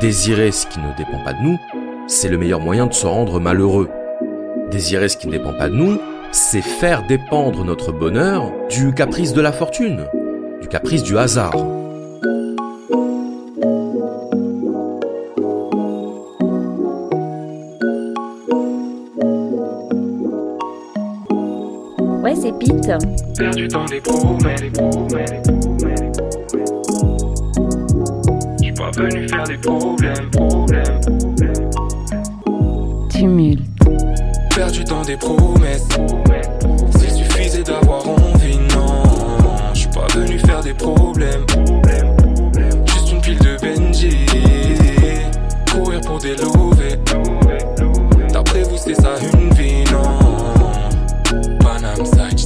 Désirer ce qui ne dépend pas de nous, c'est le meilleur moyen de se rendre malheureux. Désirer ce qui ne dépend pas de nous, c'est faire dépendre notre bonheur du caprice de la fortune, du caprice du hasard. Ouais, c'est Pete. Perdu dans des promesses, des promesses, des promesses. Des problèmes, problèmes, problèmes. Tumulte. Perdu dans des promesses. S'il suffisait d'avoir envie, non. J'suis pas venu faire des problèmes. Juste une pile de Benji. Courir pour des lovés. D'après vous, c'est ça une vie, non. Panam side,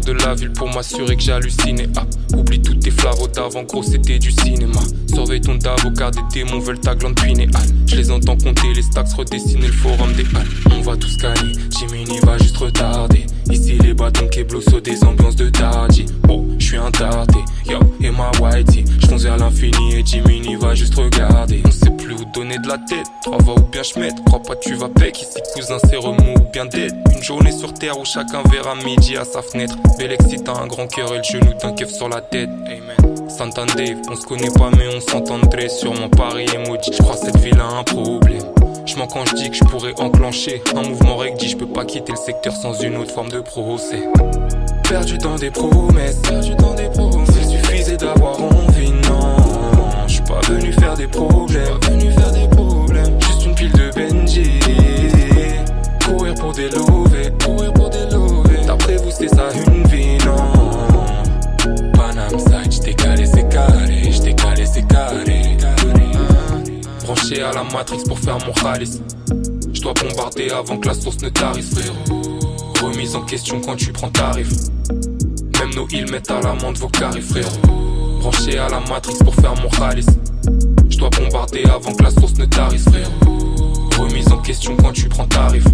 de la ville pour m'assurer que j'hallucinais. Ah, oublie toutes tes flavos d'avant, gros, c'était du cinéma. Surveille ton d'avocat, des démons veulent ta glande pinéale. Je les entends compter, les stacks redessiner le forum des halles. On va tous scanner, Jiminy va juste retarder. Ici, les bâtons keblo sur des ambiances de tardi. Oh, je suis un tardé, yo, et ma whitey. J'fonce vers l'infini et Jiminy va juste regarder. On sait plus où donner de la tête, trois voix ou bien j'mette. Crois pas, tu vas pec, ici, cousin, c'est remous ou bien dead. Une journée sur terre où chacun verra midi à sa fenêtre. Bélexi, t'as un grand cœur et le genou d'un keuf sur la tête. Amen. S'entendez, on se connaît pas mais on s'entendrait sur mon pari emoji. Je crois cette ville a un problème. Je mens quand je dis que je pourrais enclencher un mouvement recti. Je peux pas quitter le secteur sans une autre forme de procès. Perdu dans des promesses, perdu dans des promesses. S'il suffisait d'avoir envie, non. Je suis pas venu faire des problèmes, Des lovés, courir pour des. D'après vous, c'est ça une vie, non. Panam side, j't'ai calé, c'est carré. J't'ai calé, c'est carré. Branché à la matrice pour faire mon khalis. J'dois bombarder avant que la source ne tarisse, frérot. Remise en question quand tu prends tarif. Même nos îles mettent à l'amende vos carrés, frérot. Branché à la matrice pour faire mon khalis. J'dois bombarder avant que la source ne tarisse, frérot. Remise en question quand tu prends tarif.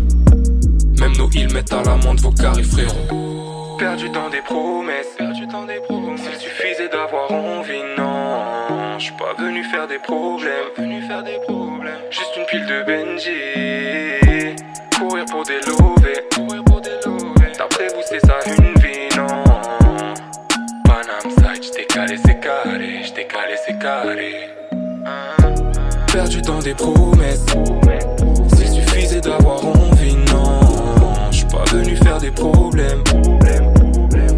Même nos îles mettent à l'amende vos carrés, frérot. Perdu dans des promesses, perdu dans des promesses. S'il suffisait d'avoir envie, non. J'suis pas venu faire des problèmes, venu faire des problèmes. Juste une pile de Benji. Courir pour des lovés, courir pour des lovés. D'après vous, c'est ça une vie, non. Panam side, j't'ai calé, c'est carré. J't'ai calé, c'est carré. Perdu dans des promesses. S'il suffisait d'avoir envie, non. Pas venu faire des problèmes.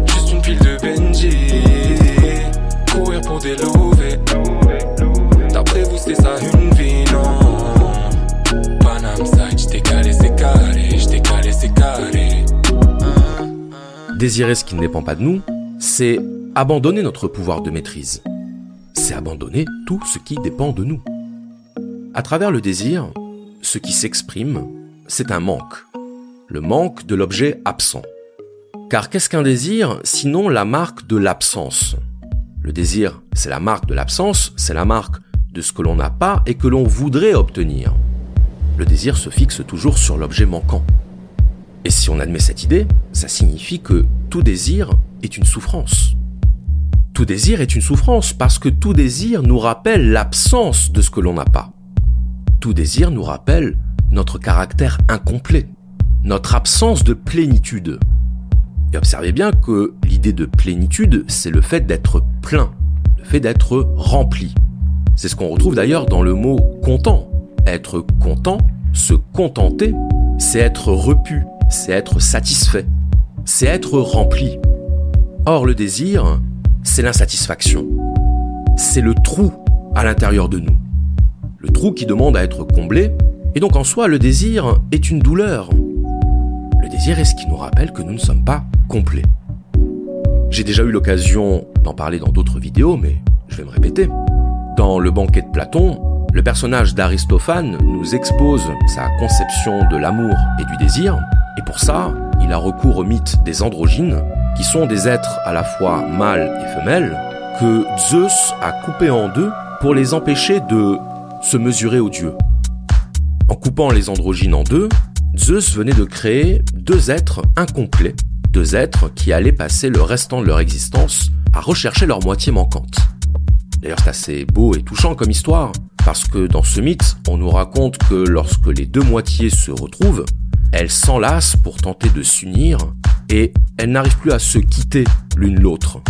Juste une pile de Benji. Courir pour des lovés. D'après vous, c'est ça une vie, non? Panam side, j't'ai calé, c'est carré. J't'ai calé, c'est carré. Désirer ce qui ne dépend pas de nous, c'est abandonner notre pouvoir de maîtrise. C'est abandonner tout ce qui dépend de nous. À travers le désir, ce qui s'exprime, c'est un manque. Le manque de l'objet absent. Car qu'est-ce qu'un désir sinon la marque de l'absence? Le désir, c'est la marque de l'absence, c'est la marque de ce que l'on n'a pas et que l'on voudrait obtenir. Le désir se fixe toujours sur l'objet manquant. Et si on admet cette idée, ça signifie que tout désir est une souffrance. Tout désir est une souffrance parce que tout désir nous rappelle l'absence de ce que l'on n'a pas. Tout désir nous rappelle notre caractère incomplet, notre absence de plénitude. Et observez bien que l'idée de plénitude, c'est le fait d'être plein, le fait d'être rempli. C'est ce qu'on retrouve d'ailleurs dans le mot content. Être content, se contenter, c'est être repu, c'est être satisfait, c'est être rempli. Or le désir, c'est l'insatisfaction. C'est le trou à l'intérieur de nous. Le trou qui demande à être comblé, et donc en soi le désir est une douleur. Le désir est ce qui nous rappelle que nous ne sommes pas complets. J'ai déjà eu l'occasion d'en parler dans d'autres vidéos, mais je vais me répéter. Dans le banquet de Platon, le personnage d'Aristophane nous expose sa conception de l'amour et du désir, et pour ça, il a recours au mythe des androgynes, qui sont des êtres à la fois mâles et femelles, que Zeus a coupés en deux pour les empêcher de se mesurer aux dieux. En coupant les androgynes en deux, Zeus venait de créer deux êtres incomplets, deux êtres qui allaient passer le restant de leur existence à rechercher leur moitié manquante. D'ailleurs, c'est assez beau et touchant comme histoire, parce que dans ce mythe, on nous raconte que lorsque les deux moitiés se retrouvent, elles s'enlacent pour tenter de s'unir, et elles n'arrivent plus à se quitter l'une l'autre.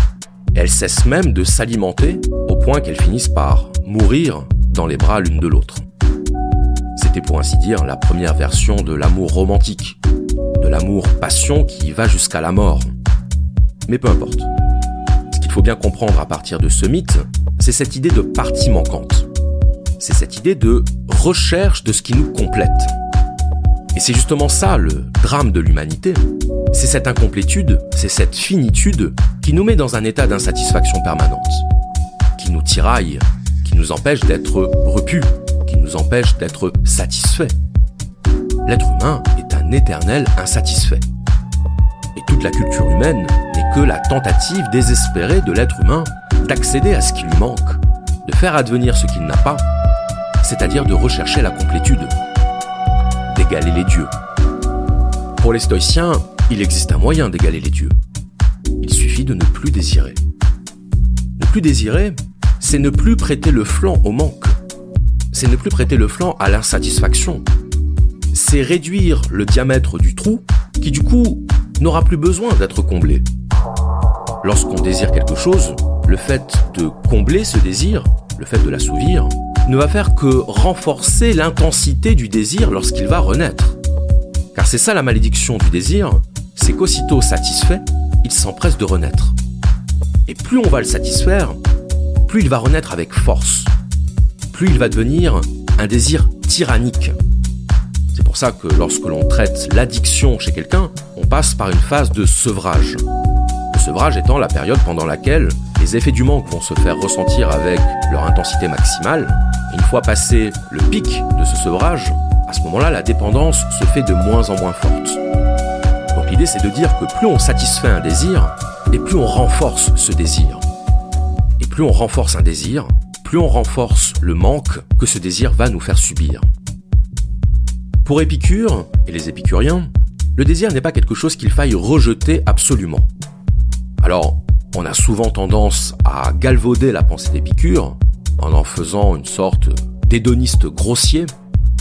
Elles cessent même de s'alimenter au point qu'elles finissent par mourir dans les bras l'une de l'autre. C'était pour ainsi dire la première version de l'amour romantique, de l'amour passion qui va jusqu'à la mort. Mais peu importe. Ce qu'il faut bien comprendre à partir de ce mythe, c'est cette idée de partie manquante. C'est cette idée de recherche de ce qui nous complète. Et c'est justement ça le drame de l'humanité. C'est cette incomplétude, c'est cette finitude qui nous met dans un état d'insatisfaction permanente, qui nous tiraille, qui nous empêche d'être repus, empêche d'être satisfaits. L'être humain est un éternel insatisfait. Et toute la culture humaine n'est que la tentative désespérée de l'être humain d'accéder à ce qui lui manque, de faire advenir ce qu'il n'a pas, c'est-à-dire de rechercher la complétude, d'égaler les dieux. Pour les stoïciens, il existe un moyen d'égaler les dieux. Il suffit de ne plus désirer. Ne plus désirer, c'est ne plus prêter le flanc au manque. C'est ne plus prêter le flanc à l'insatisfaction. C'est réduire le diamètre du trou qui du coup n'aura plus besoin d'être comblé. Lorsqu'on désire quelque chose, le fait de combler ce désir, le fait de l'assouvir, ne va faire que renforcer l'intensité du désir lorsqu'il va renaître. Car c'est ça la malédiction du désir, c'est qu'aussitôt satisfait, il s'empresse de renaître. Et plus on va le satisfaire, plus il va renaître avec force, plus il va devenir un désir tyrannique. C'est pour ça que lorsque l'on traite l'addiction chez quelqu'un, on passe par une phase de sevrage. Le sevrage étant la période pendant laquelle les effets du manque vont se faire ressentir avec leur intensité maximale. Une fois passé le pic de ce sevrage, à ce moment-là, la dépendance se fait de moins en moins forte. Donc l'idée, c'est de dire que plus on satisfait un désir, et plus on renforce ce désir. Et plus on renforce un désir, plus on renforce le manque que ce désir va nous faire subir. Pour Épicure et les épicuriens, le désir n'est pas quelque chose qu'il faille rejeter absolument. Alors, on a souvent tendance à galvauder la pensée d'Épicure en en faisant une sorte d'hédoniste grossier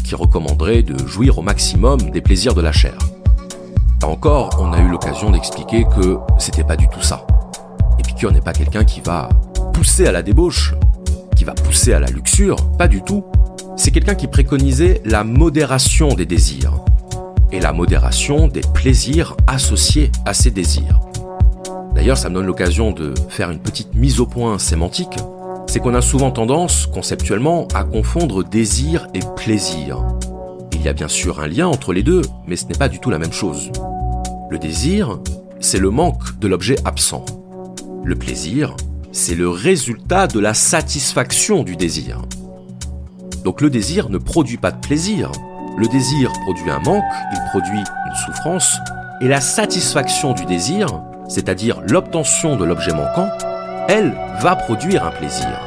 qui recommanderait de jouir au maximum des plaisirs de la chair. Là encore, on a eu l'occasion d'expliquer que c'était pas du tout ça. Épicure n'est pas quelqu'un qui va pousser à la débauche, qui va pousser à la luxure, pas du tout. C'est quelqu'un qui préconisait la modération des désirs et la modération des plaisirs associés à ces désirs. D'ailleurs, ça me donne l'occasion de faire une petite mise au point sémantique. C'est qu'on a souvent tendance, conceptuellement, à confondre désir et plaisir. Il y a bien sûr un lien entre les deux, mais ce n'est pas du tout la même chose. Le désir, c'est le manque de l'objet absent. Le plaisir, c'est le résultat de la satisfaction du désir. Donc le désir ne produit pas de plaisir. Le désir produit un manque, il produit une souffrance, et la satisfaction du désir, c'est-à-dire l'obtention de l'objet manquant, elle va produire un plaisir.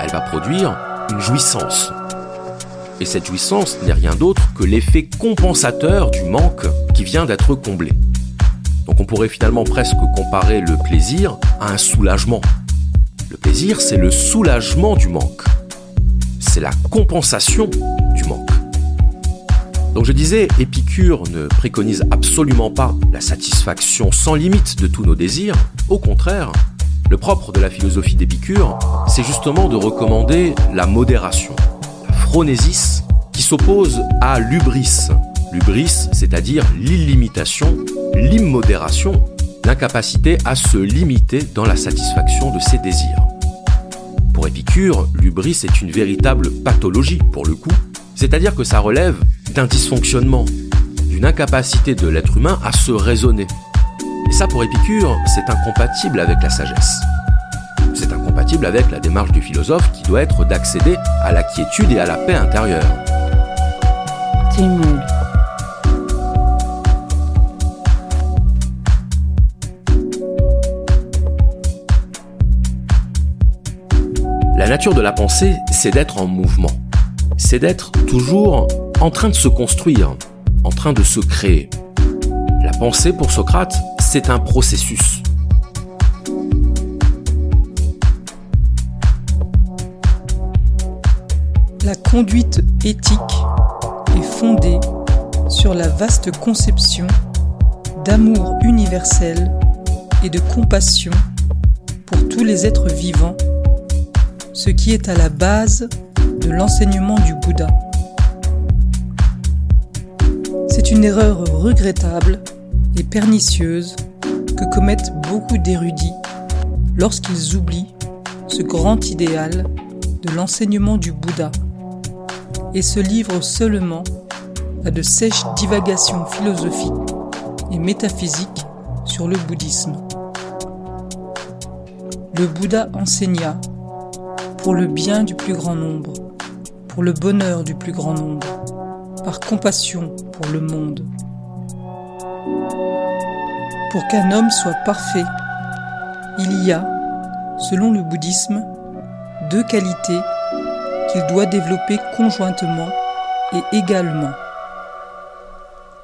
Elle va produire une jouissance. Et cette jouissance n'est rien d'autre que l'effet compensateur du manque qui vient d'être comblé. Donc on pourrait finalement presque comparer le plaisir à un soulagement. Le plaisir, c'est le soulagement du manque. C'est la compensation du manque. Donc je disais, Épicure ne préconise absolument pas la satisfaction sans limite de tous nos désirs. Au contraire, le propre de la philosophie d'Épicure, c'est justement de recommander la modération, la phronésis, qui s'oppose à l'ubris. L'ubris, c'est-à-dire l'illimitation, l'immodération, l'incapacité à se limiter dans la satisfaction de ses désirs. Pour Épicure, l'ubris est une véritable pathologie, pour le coup, c'est-à-dire que ça relève d'un dysfonctionnement, d'une incapacité de l'être humain à se raisonner. Et ça, pour Épicure, c'est incompatible avec la sagesse. C'est incompatible avec la démarche du philosophe qui doit être d'accéder à la quiétude et à la paix intérieure. La nature de la pensée, c'est d'être en mouvement. C'est d'être toujours en train de se construire, en train de se créer. La pensée pour Socrate, c'est un processus. La conduite éthique est fondée sur la vaste conception d'amour universel et de compassion pour tous les êtres vivants, ce qui est à la base de l'enseignement du Bouddha. C'est une erreur regrettable et pernicieuse que commettent beaucoup d'érudits lorsqu'ils oublient ce grand idéal de l'enseignement du Bouddha et se livrent seulement à de sèches divagations philosophiques et métaphysiques sur le bouddhisme. Le Bouddha enseigna pour le bien du plus grand nombre, pour le bonheur du plus grand nombre, par compassion pour le monde. Pour qu'un homme soit parfait, il y a, selon le bouddhisme, deux qualités qu'il doit développer conjointement et également.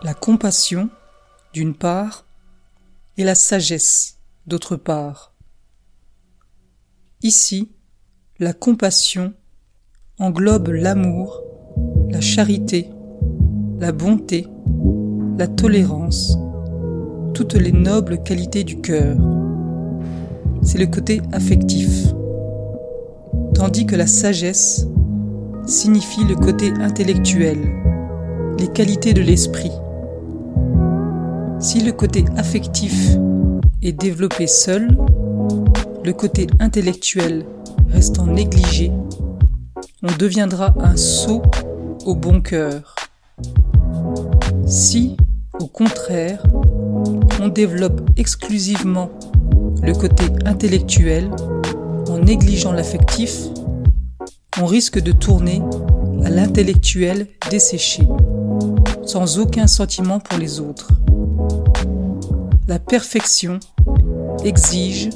La compassion, d'une part, et la sagesse, d'autre part. Ici, la compassion englobe l'amour, la charité, la bonté, la tolérance, toutes les nobles qualités du cœur. C'est le côté affectif. Tandis que la sagesse signifie le côté intellectuel, les qualités de l'esprit. Si le côté affectif est développé seul, le côté intellectuel restant négligé, on deviendra un sot au bon cœur. Si, au contraire, on développe exclusivement le côté intellectuel en négligeant l'affectif, on risque de tourner à l'intellectuel desséché, sans aucun sentiment pour les autres. La perfection exige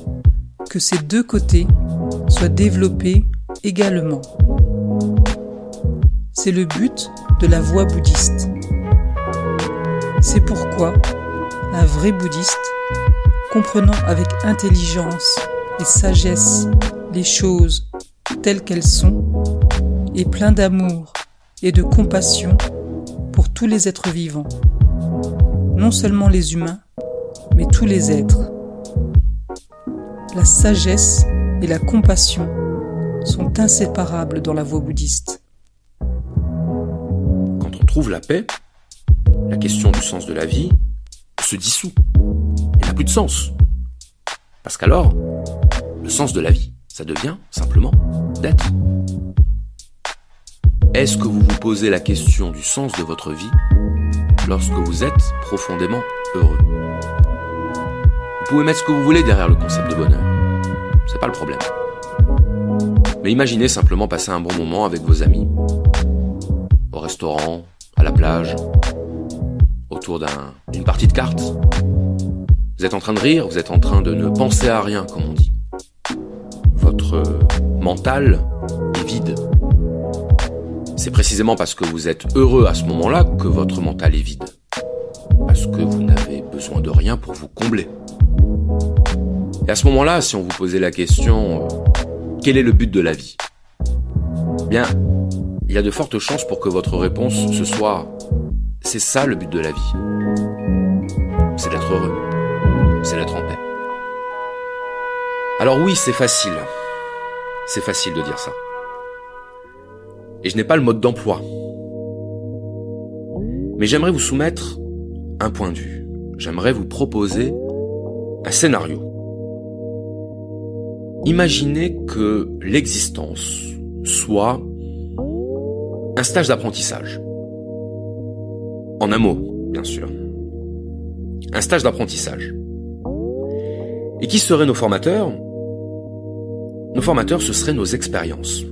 que ces deux côtés soient développés également. C'est le but de la voie bouddhiste. C'est pourquoi un vrai bouddhiste, comprenant avec intelligence et sagesse les choses telles qu'elles sont, et plein d'amour et de compassion pour tous les êtres vivants, non seulement les humains, mais tous les êtres. La sagesse et la compassion sont inséparables dans la voie bouddhiste. Quand on trouve la paix, la question du sens de la vie se dissout. Il n'a plus de sens. Parce qu'alors, le sens de la vie, ça devient simplement d'être. Est-ce que vous vous posez la question du sens de votre vie lorsque vous êtes profondément heureux? Vous pouvez mettre ce que vous voulez derrière le concept de bonheur. C'est pas le problème. Mais imaginez simplement passer un bon moment avec vos amis. Au restaurant, à la plage, autour d'une partie de cartes. Vous êtes en train de rire, vous êtes en train de ne penser à rien, comme on dit. Votre mental est vide. C'est précisément parce que vous êtes heureux à ce moment-là que votre mental est vide. Parce que vous n'avez besoin de rien pour vous combler. Et à ce moment-là, si on vous posait la question, quel est le but de la vie? Bien, il y a de fortes chances pour que votre réponse ce soit c'est ça le but de la vie. C'est d'être heureux. C'est d'être en paix. Alors oui, c'est facile. C'est facile de dire ça. Et je n'ai pas le mode d'emploi. Mais j'aimerais vous soumettre un point de vue. J'aimerais vous proposer un scénario. Imaginez que l'existence soit un stage d'apprentissage. En un mot, bien sûr. Un stage d'apprentissage. Et qui seraient nos formateurs? Nos formateurs, ce seraient nos expériences.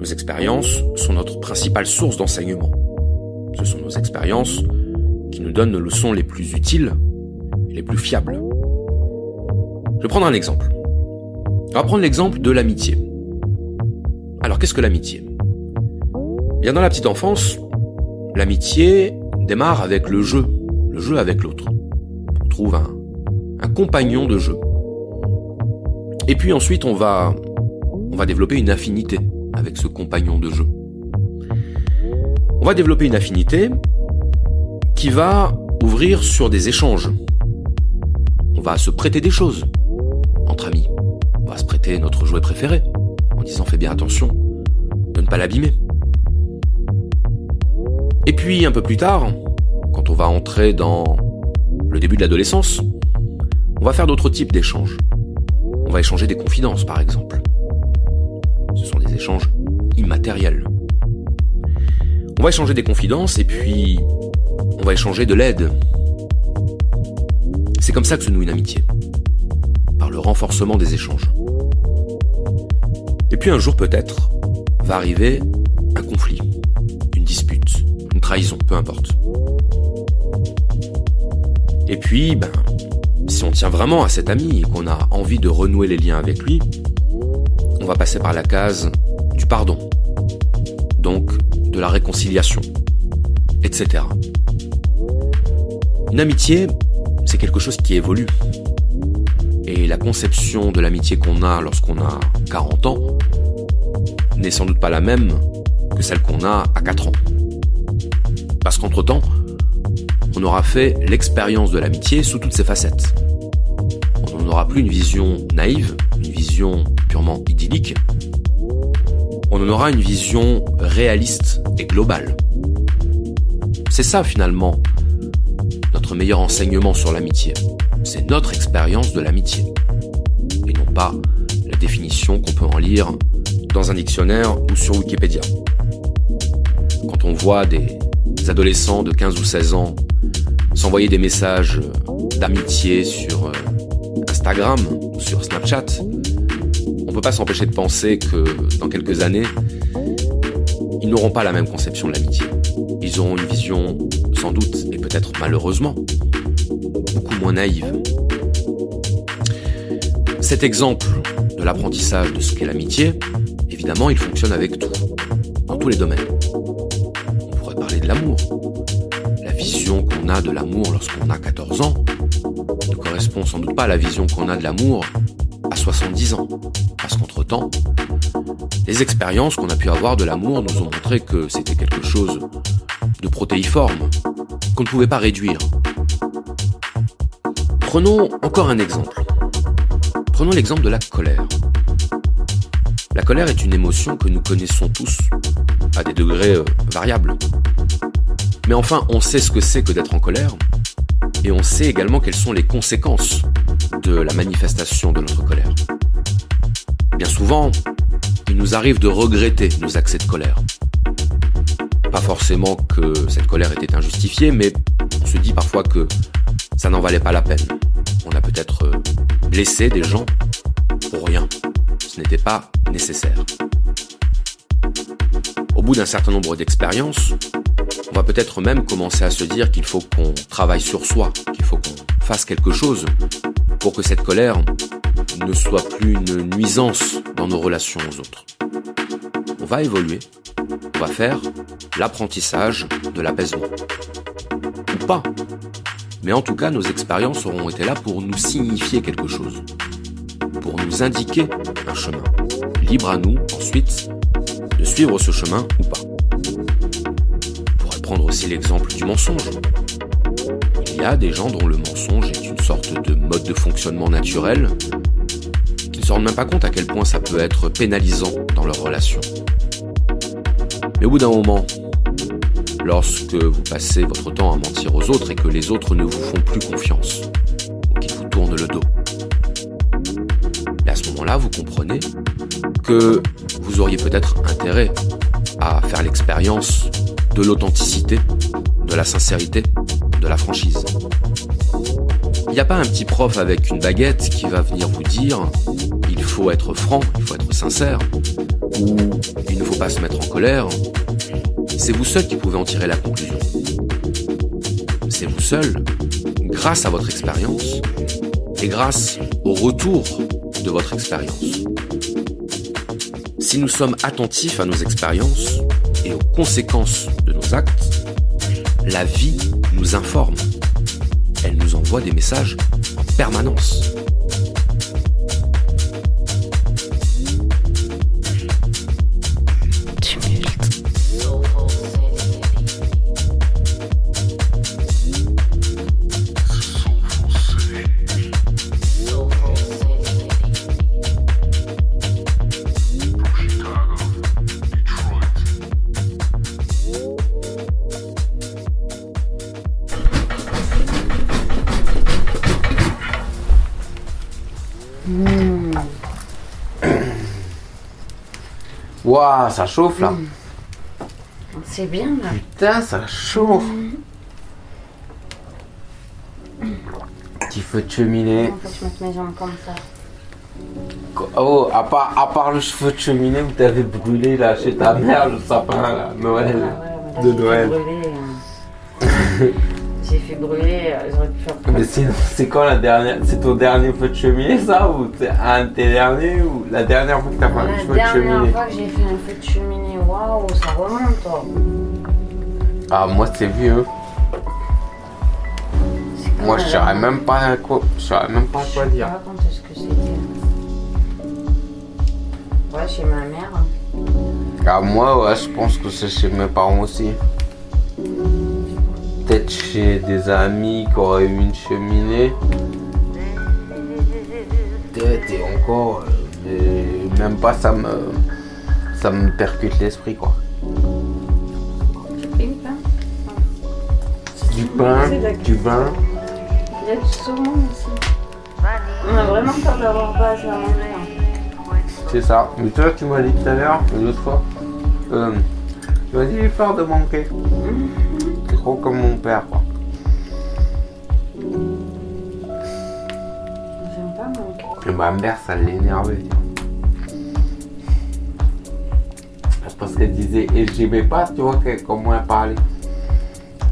Nos expériences sont notre principale source d'enseignement. Ce sont nos expériences qui nous donnent nos leçons les plus utiles et les plus fiables. Je vais prendre un exemple. On va prendre l'exemple de l'amitié. Alors qu'est-ce que l'amitié? Bien dans la petite enfance, L'amitié démarre avec le jeu, le jeu avec l'autre. On trouve un, compagnon de jeu. Et puis ensuite, on va développer une affinité avec ce compagnon de jeu. On va développer une affinité qui va ouvrir sur des échanges. On va se prêter des choses entre amis. On va se prêter notre jouet préféré en disant fais bien attention de ne pas l'abîmer. Et puis un peu plus tard, quand on va entrer dans le début de l'adolescence, on va faire d'autres types d'échanges. On va échanger des confidences par exemple. Ce sont des échanges immatériels. On va échanger des confidences et puis on va échanger de l'aide. C'est comme ça que se noue une amitié. Le renforcement des échanges. Et puis un jour peut-être va arriver un conflit, une dispute, une trahison, peu importe. Et puis, ben, si on tient vraiment à cet ami et qu'on a envie de renouer les liens avec lui, on va passer par la case du pardon, donc de la réconciliation, etc. Une amitié, c'est quelque chose qui évolue. Et la conception de l'amitié qu'on a lorsqu'on a 40 ans n'est sans doute pas la même que celle qu'on a à 4 ans. Parce qu'entre-temps, on aura fait l'expérience de l'amitié sous toutes ses facettes. On n'aura plus une vision naïve, une vision purement idyllique. On en aura une vision réaliste et globale. C'est ça finalement notre meilleur enseignement sur l'amitié. C'est notre expérience de l'amitié. Et non pas la définition qu'on peut en lire dans un dictionnaire ou sur Wikipédia. Quand on voit des adolescents de 15 ou 16 ans s'envoyer des messages d'amitié sur euh, Instagram ou sur Snapchat, on peut pas s'empêcher de penser que dans quelques années, ils n'auront pas la même conception de l'amitié. Ils auront une vision, sans doute, et peut-être malheureusement, moins naïve. Cet exemple de l'apprentissage de ce qu'est l'amitié, évidemment, il fonctionne avec tout, dans tous les domaines. On pourrait parler de l'amour, vision qu'on a de l'amour lorsqu'on a 14 ans ne correspond sans doute pas à la vision qu'on a de l'amour à 70 ans. Parce qu'entre-temps, les expériences qu'on a pu avoir de l'amour nous ont montré que c'était quelque chose de protéiforme, qu'on ne pouvait pas réduire. Prenons encore un exemple. Prenons l'exemple de la colère. La colère est une émotion que nous connaissons tous, à des degrés euh, variables. Mais enfin, on sait ce que c'est que d'être en colère, et on sait également quelles sont les conséquences de la manifestation de notre colère. Bien souvent, il nous arrive de regretter nos accès de colère. Pas forcément que cette colère était injustifiée, mais on se dit parfois que ça n'en valait pas la peine. Peut-être euh, blessé des gens pour rien. Ce n'était pas nécessaire. Au bout d'un certain nombre d'expériences, on va peut-être même commencer à se dire qu'il faut qu'on travaille sur soi, qu'il faut qu'on fasse quelque chose pour que cette colère ne soit plus une nuisance dans nos relations aux autres. On va évoluer, on va faire l'apprentissage de l'apaisement. Ou pas. Mais en tout cas, nos expériences auront été là pour nous signifier quelque chose, pour nous indiquer un chemin. Libre à nous, ensuite, de suivre ce chemin ou pas prendre aussi l'exemple du mensonge. Il y a des gens dont le mensonge est une sorte de mode de fonctionnement naturel, qui ne se rendent même pas compte à quel point ça peut être pénalisant dans leur relation. Mais au bout d'un moment, lorsque vous passez votre temps à mentir aux autres et que les autres ne vous font plus confiance, qu'ils vous tournent le dos, et à ce moment-là, vous comprenez que vous auriez peut-être intérêt à faire l'expérience de l'authenticité, de la sincérité, de la franchise. Il n'y a pas un petit prof avec une baguette qui va venir vous dire il faut être franc, il faut être sincère, ou il ne faut pas se mettre en colère. C'est vous seul qui pouvez en tirer la conclusion. C'est vous seul, grâce à votre expérience, et grâce au retour de votre expérience. Si nous sommes attentifs à nos expériences et aux conséquences actes, la vie nous informe. Elle nous envoie des messages en permanence. Ça chauffe là. C'est bien là. Putain, ça chauffe. Petit feu de cheminée. Je mette mes jambes comme ça. Oh, à part, à part le feu de cheminée où t'avais brûlé là chez ta mère le sapin là, Noël. Ah ouais, mais là, de Noël. brûler, hein. J'ai fait brûler, Mais sinon, c'est quand la dernière C'est ton dernier feu de cheminée ça Ou c'est un de tes derniers Ou la dernière fois que t'as fait un La feu de dernière cheminée? fois que j'ai fait un feu de cheminée, waouh, ça remonte. Ah, moi c'est vieux. Moi je la saurais dernière- même pas à quoi, je saurais même pas Je quoi dire. quand est-ce que c'était. Ouais, chez ma mère. Ah, moi, ouais, je pense que c'est chez mes parents aussi. Peut-être chez des amis qui auraient eu une cheminée. Peut-être et encore, euh, même pas ça me, ça me percute l'esprit quoi. Du pain, du vin. Il y a du saumon aussi. On a vraiment peur d'avoir pas assez à manger. C'est ça. Mais toi, tu m'as dit tout à l'heure, l'autre fois, euh, tu m'as dit j'ai peur de manquer. C'est trop comme mon père, quoi. J'aime pas. Et ma mère, ça l'énervait. Parce qu'elle disait, et j'aimais pas, tu vois, que- comment elle parlait.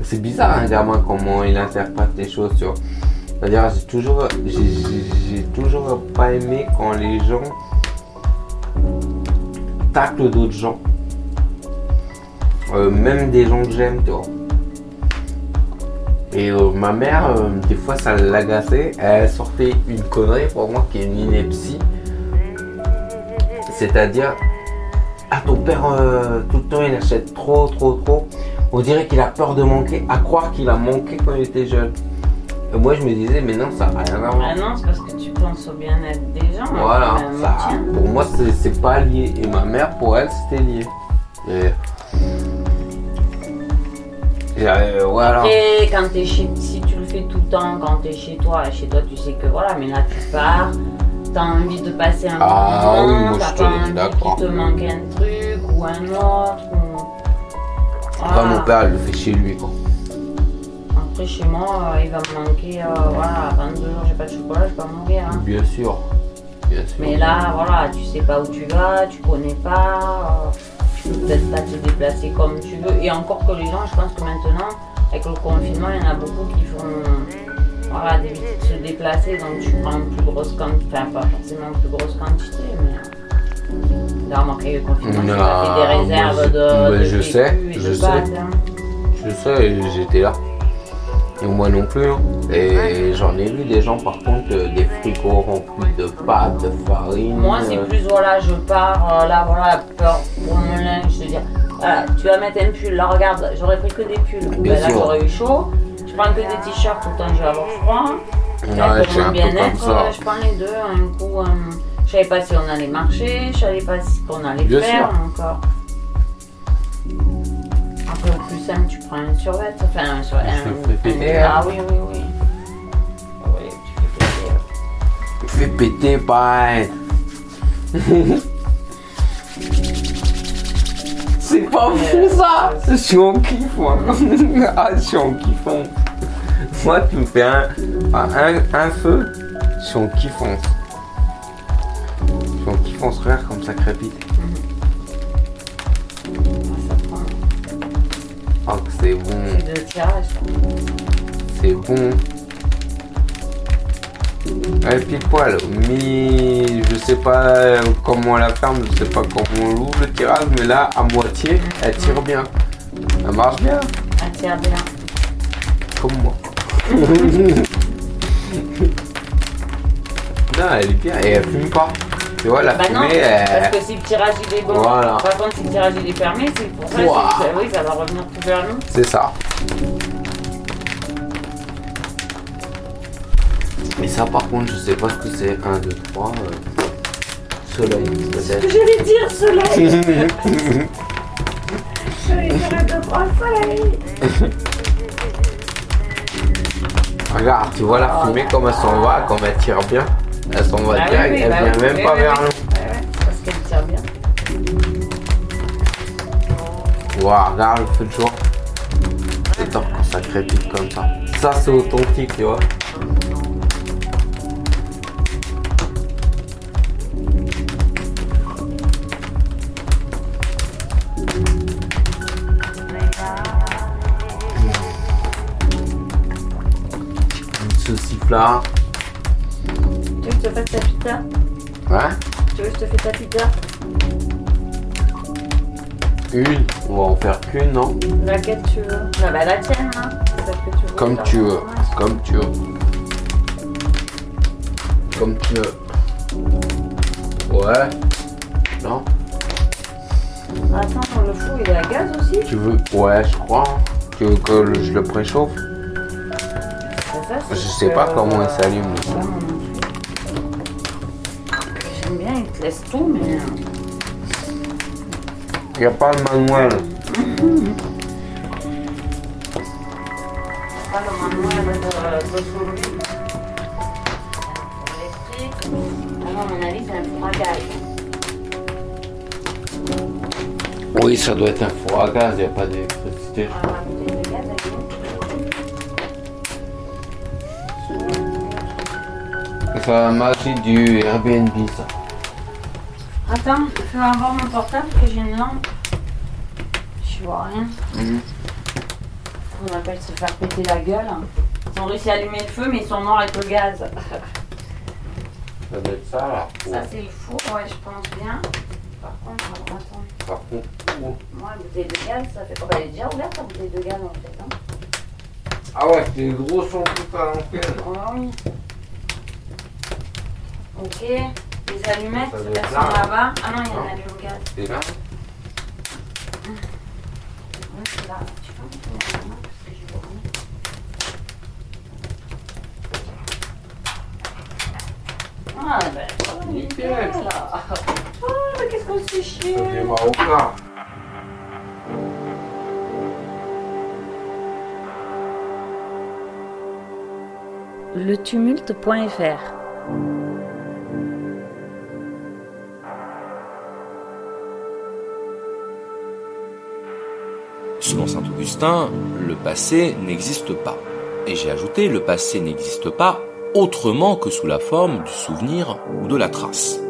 C'est bizarre, un gamin, comment il interprète les choses, tu vois. C'est-à-dire, j'ai toujours, j'ai toujours pas aimé quand les gens taclent d'autres gens. Euh, même des gens que j'aime, tu vois. Et euh, ma mère, euh, des fois, ça l'agaçait. Elle sortait une connerie pour moi qui est une ineptie. C'est-à-dire, ah ton père, euh, tout le temps, il achète trop, trop, trop. On dirait qu'il a peur de manquer, à croire qu'il a manqué quand il était jeune. Et moi, je me disais, mais non, ça n'a rien à voir. Ah non, c'est parce que tu penses au bien-être des gens. Voilà, hein, ça, tiens. pour moi, c'est- c'est pas lié. Et ma mère, pour elle, c'était lié. Et... Et, euh, voilà. Et quand t'es chez, si tu le fais tout le temps, quand t'es chez toi, chez toi tu sais que voilà, mais là tu pars, t'as envie de passer un Ah bon oui, moment, moi, t'as je te- pas envie d'accord. qu'il te manque un truc ou un autre. Ou... Après, Voilà. mon père, le fait chez lui, quoi. Après chez moi, euh, il va me manquer, euh, voilà, 22 jours j'ai pas de chocolat, je vais pas mourir. Hein. Bien sûr. Bien sûr. Mais là, voilà, tu sais pas où tu vas, tu connais pas, euh, tu peux peut-être pas te déplacer comme tu veux. Et encore que les gens, je pense que maintenant, avec le confinement, il y en a beaucoup qui font voilà, d'éviter de se déplacer, donc tu prends une plus grosse quantité, enfin pas forcément une plus grosse quantité, mais. euh, T'as remarqué le confinement, tu as fait des réserves moi, je- de, de je sais, et je sais. hein. Je sais, j'étais là. Et moi non plus. hein. Et j'en ai vu des gens, par contre, euh, des frigos remplis de pâtes, de farine. Moi, c'est euh, plus, voilà, je pars, euh, là, voilà, peur pour mon linge, je veux dire, voilà, tu vas mettre un pull, là, regarde, j'aurais pris que des pulls, Ben, là, j'aurais eu chaud, je prends que des t-shirts, temps, je vais avoir froid, Ouais, pour mon bien-être, je prends les deux, un coup, je savais pas si on allait marcher, je savais pas ce qu'on allait Bien faire, sûr. encore. Au plus simple, tu prends un survêt, enfin, un survêt, un, hein. ah oui, oui, oui. Oui, tu fais péter, ouais. Fais péter, pareil. C'est pas fou ça Je suis en kiff moi Ah je suis en kiffant Moi tu me fais un, un, un feu, je suis en kiffance Je suis en kiffance, regarde comme ça crépite Oh que c'est bon, c'est de tirage, c'est bon Ouais pile poil, mais je sais pas comment la ferme, je sais pas comment on l'ouvre le tirage, mais là à moitié, elle tire bien. Elle marche bien, Elle tire bien. comme moi. non, elle est bien et elle fume pas. Tu vois, la Bah non, fumée, elle... parce que si le tirage il est bon, Voilà. par contre si le tirage il est fermé, c'est pour ça c'est que, oui, ça va revenir tout vers nous. c'est ça. Mais ça, par contre, je sais pas ce que c'est. 1, 2, 3. Soleil, peut-être. J'allais dire soleil J'allais dire un, deux, trois, soleil Regarde, tu vois la Oh fumée là comme elle s'en va, comme elle tire bien. Elle s'en va direct, elle vient même pas vers nous. Ouais, ouais, c'est parce qu'elle tire bien. vois, regarde le feu de jour. C'est top quand ça crépite comme ça. Ça, c'est authentique, tu vois. Ce sifflard. Tu veux que je te fasse ta pizza Ouais. Tu veux que je te fasse ta pizza Une. On va en faire qu'une, non Laquelle tu veux Ah bah la tienne, hein que tu veux. Comme tu veux. Comme tu veux. Comme tu veux. Ouais. Non Attends, le four il est à gaz aussi Tu veux Ouais, je crois. Tu veux que je le préchauffe C'est ça, Je sais pas comment il s'allume. Bien, il te laisse tout, mais. Il n'y a pas de manuel. Pas le manuel de, de survie. Électrique. Ah mon avis, c'est un four à gaz. Oui, ça doit être un four à gaz, il n'y a pas d'électricité. La magie du Airbnb, ça. Attends, je vais avoir mon portable parce que j'ai une lampe. Je vois rien. Mhm. On appelle se faire péter la gueule. Ils ont réussi à allumer le feu, mais ils sont morts avec le gaz. Ça doit être ça, là. Ça, c'est le four, ouais, je pense bien. Par contre, alors, attends. Par contre, où Moi, la bouteille de gaz, ça fait. Oh, bah, elle est déjà ouverte, la bouteille de gaz, en fait. Hein. Ah ouais, les gros sont tout à l'ancienne. Oh, oui. Ok. Les allumettes, elles sont là, hein. là-bas. Ah non, il y en a allume au gaz. C'est là Ouais, c'est là. Tu peux me tourner la main parce que je vois rien. Ah, ben, Nickel. Ah, mais qu'est-ce qu'on s'est chier? Ça vient marocain. Letumulte.fr Selon Le passé n'existe pas. Et j'ai ajouté, le passé n'existe pas autrement que sous la forme du souvenir ou de la trace.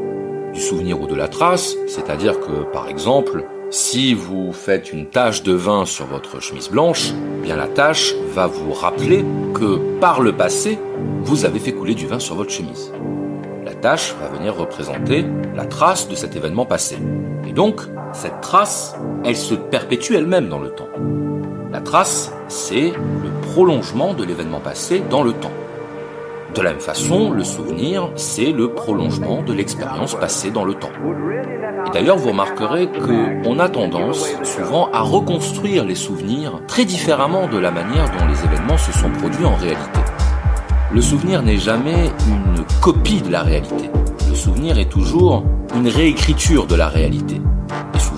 Du souvenir ou de la trace, c'est-à-dire que, par exemple, si vous faites une tache de vin sur votre chemise blanche, bien la tache va vous rappeler que par le passé, vous avez fait couler du vin sur votre chemise. La tache va venir représenter la trace de cet événement passé. Et donc, cette trace, elle se perpétue elle-même dans le temps. La trace, c'est le prolongement de l'événement passé dans le temps. De la même façon, le souvenir, c'est le prolongement de l'expérience passée dans le temps. Et d'ailleurs, vous remarquerez qu'on a tendance souvent à reconstruire les souvenirs très différemment de la manière dont les événements se sont produits en réalité. Le souvenir n'est jamais une copie de la réalité. Le souvenir est toujours une réécriture de la réalité.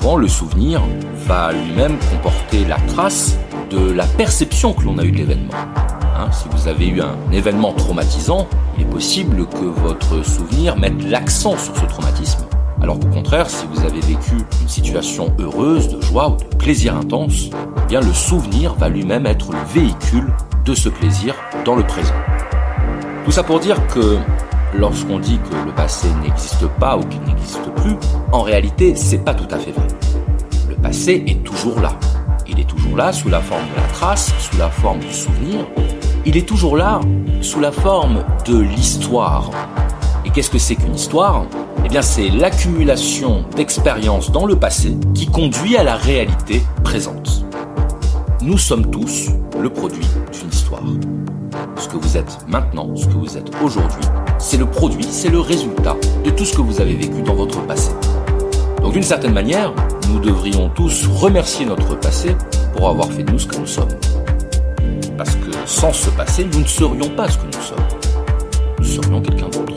Le souvenir va lui-même comporter la trace de la perception que l'on a eue de l'événement. Hein, si vous avez eu un événement traumatisant, il est possible que votre souvenir mette l'accent sur ce traumatisme. Alors qu'au contraire, si vous avez vécu une situation heureuse, de joie ou de plaisir intense, eh bien le souvenir va lui-même être le véhicule de ce plaisir dans le présent. Tout ça pour dire que lorsqu'on dit que le passé n'existe pas ou qu'il plus, en réalité, c'est pas tout à fait vrai. Le passé est toujours là. Il est toujours là sous la forme de la trace, sous la forme du souvenir. Il est toujours là sous la forme de l'histoire. Et qu'est-ce que c'est qu'une histoire? Eh bien, c'est l'accumulation d'expériences dans le passé qui conduit à la réalité présente. Nous sommes tous le produit d'une histoire. Ce que vous êtes maintenant, ce que vous êtes aujourd'hui, c'est le produit, c'est le résultat de tout ce que vous avez vécu dans votre passé. Donc d'une certaine manière, nous devrions tous remercier notre passé pour avoir fait de nous ce que nous sommes. Parce que sans ce passé, nous ne serions pas ce que nous sommes. Nous serions quelqu'un d'autre.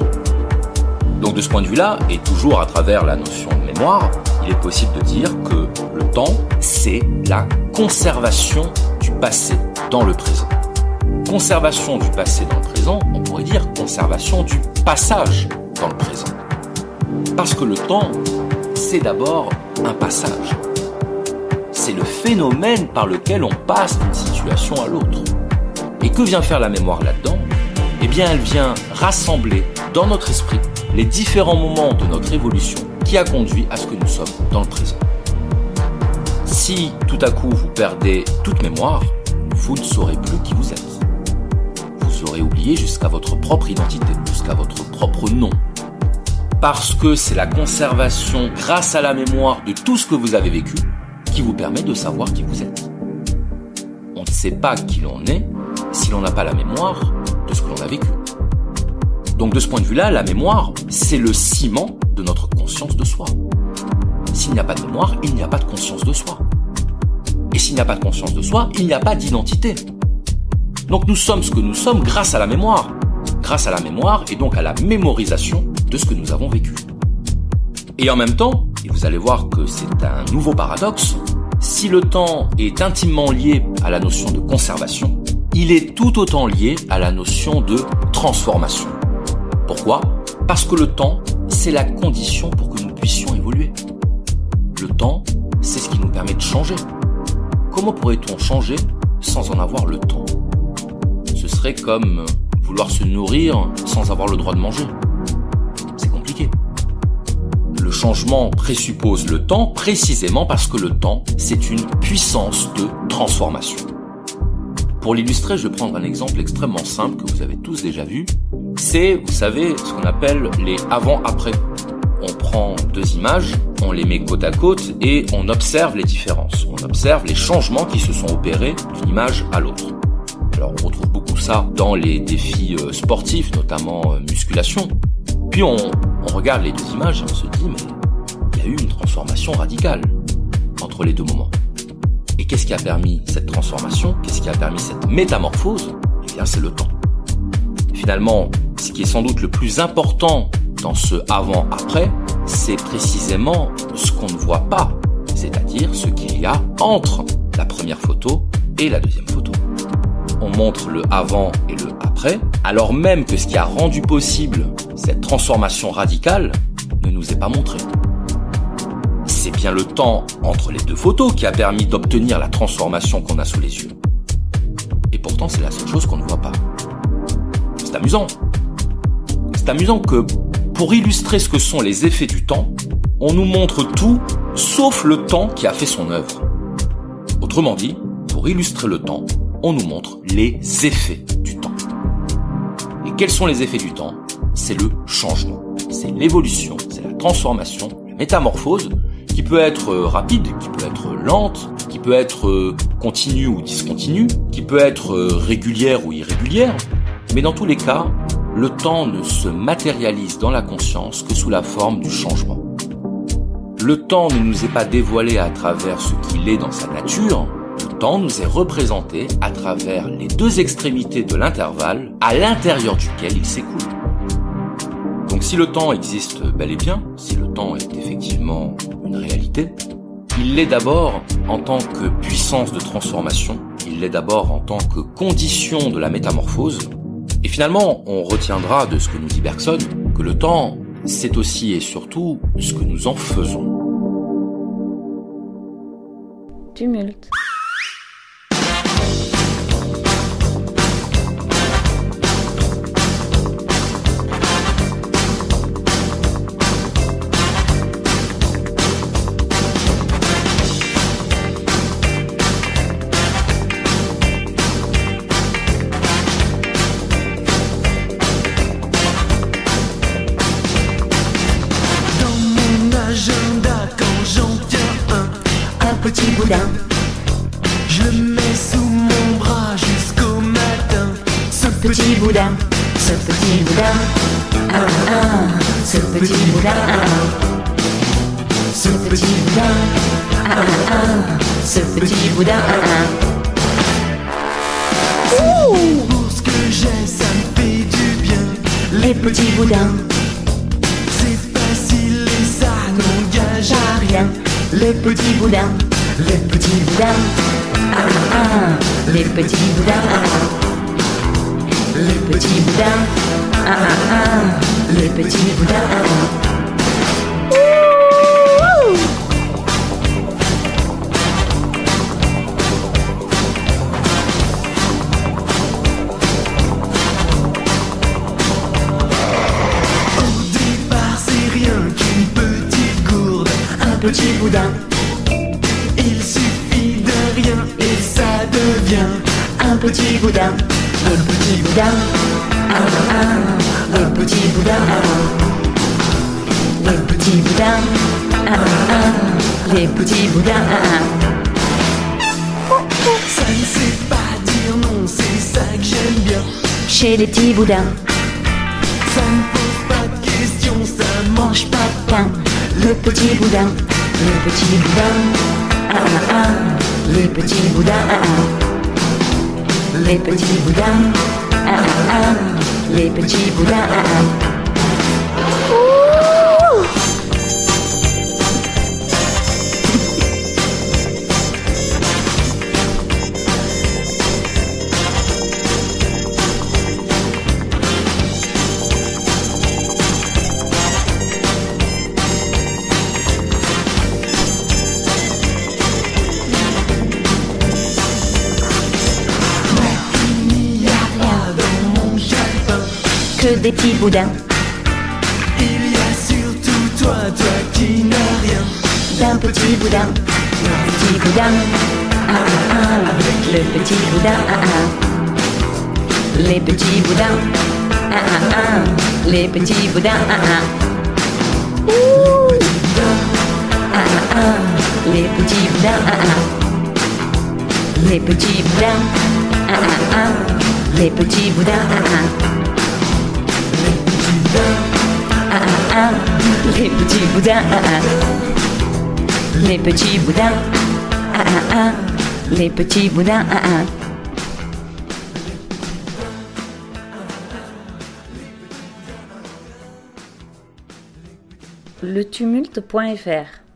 Donc de ce point de vue-là, et toujours à travers la notion de mémoire, il est possible de dire que le temps, c'est la conservation du passé dans le présent. Conservation du passé dans le on pourrait dire conservation du passage dans le présent. Parce que le temps, c'est d'abord un passage. c'est le phénomène par lequel on passe d'une situation à l'autre. Et que vient faire la mémoire là-dedans? Eh bien, elle vient rassembler dans notre esprit les différents moments de notre évolution qui a conduit à ce que nous sommes dans le présent. Si tout à coup vous perdez toute mémoire, vous ne saurez plus qui vous êtes. Jusqu'à votre propre identité, jusqu'à votre propre nom. Parce que c'est la conservation grâce à la mémoire de tout ce que vous avez vécu qui vous permet de savoir qui vous êtes. On ne sait pas qui l'on est si l'on n'a pas la mémoire de ce que l'on a vécu. Donc de ce point de vue-là, la mémoire, c'est le ciment de notre conscience de soi. S'il n'y a pas de mémoire, il n'y a pas de conscience de soi. Et s'il n'y a pas de conscience de soi, il n'y a pas d'identité. Donc nous sommes ce que nous sommes grâce à la mémoire. Grâce à la mémoire et donc à la mémorisation de ce que nous avons vécu. Et en même temps, et vous allez voir que c'est un nouveau paradoxe, si le temps est intimement lié à la notion de conservation, il est tout autant lié à la notion de transformation. Pourquoi? Parce que le temps, c'est la condition pour que nous puissions évoluer. Le temps, c'est ce qui nous permet de changer. Comment pourrait-on changer sans en avoir le temps? Comme vouloir se nourrir sans avoir le droit de manger. C'est compliqué. Le changement présuppose le temps précisément parce que le temps, c'est une puissance de transformation. Pour l'illustrer, je vais prendre un exemple extrêmement simple que vous avez tous déjà vu. C'est, vous savez, ce qu'on appelle les avant-après. On prend deux images, on les met côte à côte et on observe les différences. On observe les changements qui se sont opérés d'une image à l'autre. Alors on retrouve beaucoup ça dans les défis euh, sportifs, notamment euh, musculation. Puis on, on regarde les deux images et on se dit mais il y a eu une transformation radicale entre les deux moments. Et qu'est-ce qui a permis cette transformation? Qu'est-ce qui a permis cette métamorphose? Eh bien c'est le temps. Finalement, ce qui est sans doute le plus important dans ce avant-après, c'est précisément ce qu'on ne voit pas, c'est-à-dire ce qu'il y a entre la première photo et la deuxième photo. On montre le avant et le après, alors même que ce qui a rendu possible cette transformation radicale ne nous est pas montré. C'est bien le temps entre les deux photos qui a permis d'obtenir la transformation qu'on a sous les yeux. Et pourtant, c'est la seule chose qu'on ne voit pas. C'est amusant. C'est amusant que pour illustrer ce que sont les effets du temps, on nous montre tout sauf le temps qui a fait son œuvre. Autrement dit, pour illustrer le temps, on nous montre les effets du temps. Et quels sont les effets du temps? C'est le changement, c'est l'évolution, c'est la transformation, la métamorphose, qui peut être rapide, qui peut être lente, qui peut être continue ou discontinue, qui peut être régulière ou irrégulière, mais dans tous les cas, le temps ne se matérialise dans la conscience que sous la forme du changement. Le temps ne nous est pas dévoilé à travers ce qu'il est dans sa nature, temps nous est représenté à travers les deux extrémités de l'intervalle à l'intérieur duquel il s'écoule. Donc si le temps existe bel et bien, si le temps est effectivement une réalité, il l'est d'abord en tant que puissance de transformation, il l'est d'abord en tant que condition de la métamorphose, et finalement, on retiendra de ce que nous dit Bergson que le temps, c'est aussi et surtout ce que nous en faisons. Petit boudin, je le mets sous mon bras jusqu'au matin. Ce petit boudin, ce petit boudin, ah, ah, ce petit boudin, ah, ah. ce petit boudin, ah, ah, ce petit boudin. ah, ah. Pour ce que j'ai, ça me fait du bien. Les petits boudins. C'est facile et ça n'engage à rien. Les petits boudins, les petits boudins, ah ah, les petits boudins, ah, les petits boudins, ah ah, ah les petits boudins. Ah, ah. ah. petit boudin. Petit boudin. Un petit boudin. Le petit boudin. Ah. Le petit boudin. Ah, ah. Les petits boudins. Ah, ah. Ça ne sait pas dire non, c'est ça que j'aime bien. Chez les petits boudins, Ça ne pose pas de questions, ça mange pas de pain. le petit boudin, le petit boudin, ah ah, les petits boudins, ah ah, les petits boudins, ah ah ah, les petits boudins, Que des petits boudins, Il y a surtout toi, toi qui n'as rien. d'un petit boudin, le petit boudin, ah ah ah, le petit boudin, ah ah, les petits boudins, ah ah ah, les petits boudins, ah ah. Ouh. Ah ah ah, les petits boudins, ah ah, les petits boudins, ah ah ah, les petits boudins, ah ah. Les petits boudins. Les petits boudins, les petits boudins. Le tumulte.fr